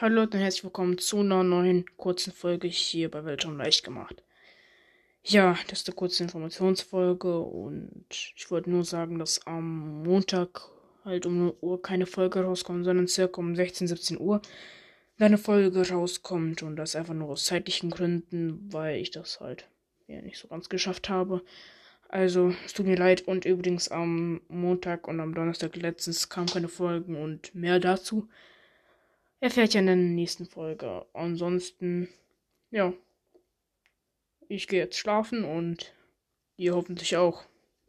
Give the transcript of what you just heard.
Hallo Leute und herzlich willkommen zu einer neuen kurzen Folge hier bei Weltraum leicht gemacht. Ja, das ist eine kurze Informationsfolge und ich wollte nur sagen, dass am Montag halt um 0 Uhr keine Folge rauskommt, sondern circa um 16, 17 Uhr eine Folge rauskommt und das einfach nur aus zeitlichen Gründen, weil ich das halt ja nicht so ganz geschafft habe. Also, es tut mir leid und übrigens am Montag und am Donnerstag letztens kamen keine Folgen und mehr dazu erfährt ja in der nächsten Folge. Ansonsten, ja. Ich gehe jetzt schlafen und ihr hoffentlich auch.